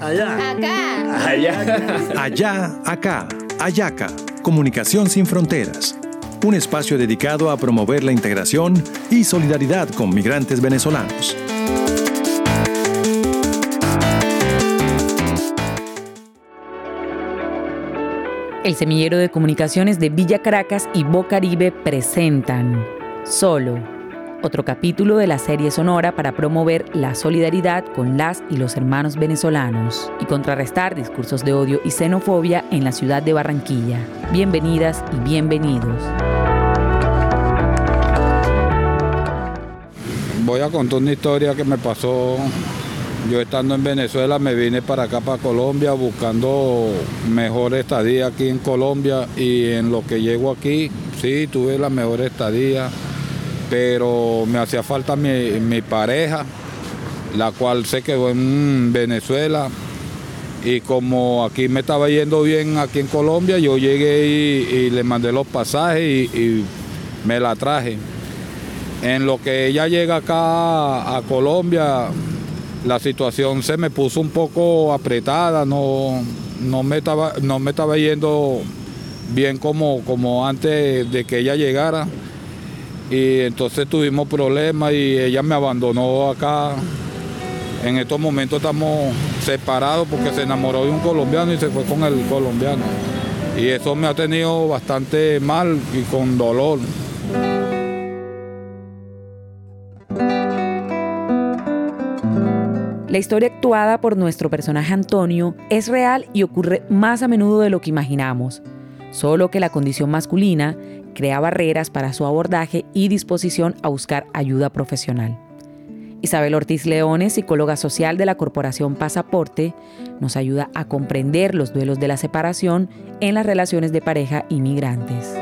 Allá. Acá. Allá. Allá, acá, Ayaca, Comunicación sin Fronteras. Un espacio dedicado a promover la integración y solidaridad con migrantes venezolanos. El semillero de comunicaciones de Villa Caracas y Bocaribe presentan Solo, otro capítulo de la serie sonora para promover la solidaridad con las y los hermanos venezolanos y contrarrestar discursos de odio y xenofobia en la ciudad de Barranquilla. Bienvenidas y bienvenidos. Voy a contar una historia que me pasó. Yo estando en Venezuela me vine para acá, para Colombia, buscando mejor estadía aquí en Colombia y en lo que llego aquí, sí, tuve la mejor estadía, pero me hacía falta mi, mi pareja, la cual se quedó en Venezuela y como aquí me estaba yendo bien aquí en Colombia, yo llegué y, le mandé los pasajes y, y me la traje. En lo que ella llega acá a Colombia, la situación se me puso un poco apretada, no, no, me, estaba, no me estaba yendo bien como, como antes de que ella llegara. Y entonces tuvimos problemas y ella me abandonó acá. En estos momentos estamos separados porque se enamoró de un colombiano y se fue con el colombiano. Y eso me ha tenido bastante mal y con dolor. La historia actuada por nuestro personaje Antonio es real y ocurre más a menudo de lo que imaginamos, solo que la condición masculina crea barreras para su abordaje y disposición a buscar ayuda profesional. Isabel Ortiz Leones, psicóloga social de la Corporación Pasaporte, nos ayuda a comprender los duelos de la separación en las relaciones de pareja inmigrantes.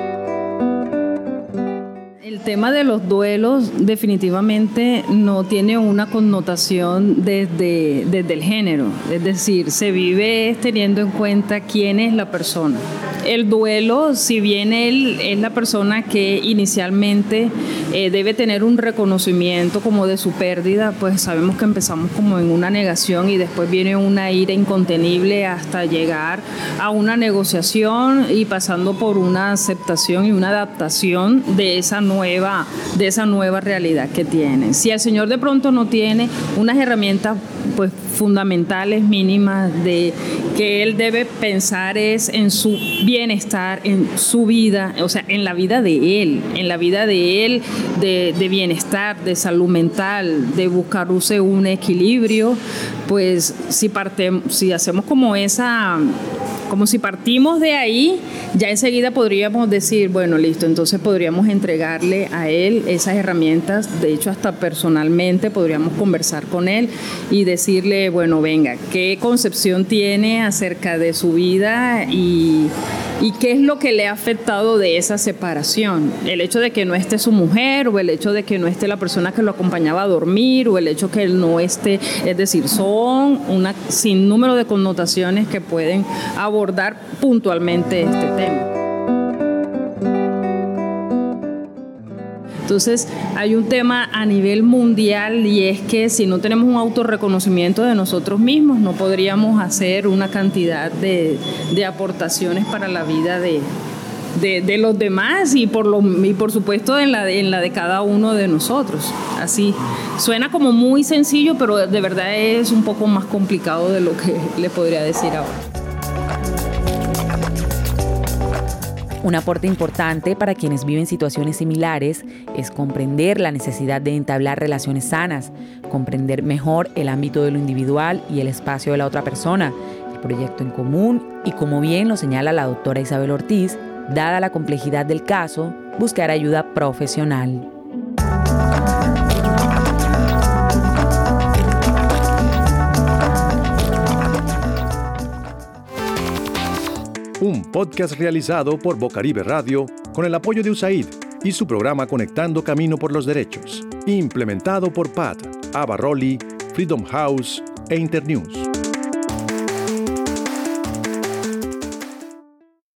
El tema de los duelos definitivamente no tiene una connotación desde, desde el género, es decir, se vive teniendo en cuenta quién es la persona. El duelo, si bien él es la persona que inicialmente eh, debe tener un reconocimiento como de su pérdida, pues sabemos que empezamos como en una negación y después viene una ira incontenible hasta llegar a una negociación y pasando por una aceptación y una adaptación de esa nueva, de esa nueva realidad que tiene. Si el Señor de pronto no tiene unas herramientas pues fundamentales mínimas de que él debe pensar es en su bienestar, en su vida, o sea, en la vida de él, en la vida de él, de, de bienestar, de salud mental, de buscar un equilibrio, pues si, partemos, si hacemos como esa como si partimos de ahí, ya enseguida podríamos decir, bueno, listo, entonces podríamos entregarle a él esas herramientas, de hecho hasta personalmente podríamos conversar con él y decirle, bueno, venga, ¿qué concepción tiene acerca de su vida y, y qué es lo que le ha afectado de esa separación? El hecho de que no esté su mujer o el hecho de que no esté la persona que lo acompañaba a dormir o el hecho que él no esté, es decir, son una sin número de connotaciones que pueden abordar puntualmente este tema. Entonces hay un tema a nivel mundial y es que si no tenemos un autorreconocimiento de nosotros mismos no podríamos hacer una cantidad de, de aportaciones para la vida de, de, de, los demás y por, lo, y por supuesto en la, en la de cada uno de nosotros. Así suena como muy sencillo, pero de verdad es un poco más complicado de lo que le podría decir ahora. Un aporte importante para quienes viven situaciones similares es comprender la necesidad de entablar relaciones sanas, comprender mejor el ámbito de lo individual y el espacio de la otra persona, el proyecto en común y, como bien lo señala la doctora Isabel Ortiz, dada la complejidad del caso, buscar ayuda profesional. Un podcast realizado por Bocaribe Radio con el apoyo de USAID y su programa Conectando Camino por los Derechos, implementado por PAT, Abarroli, Freedom House e Internews.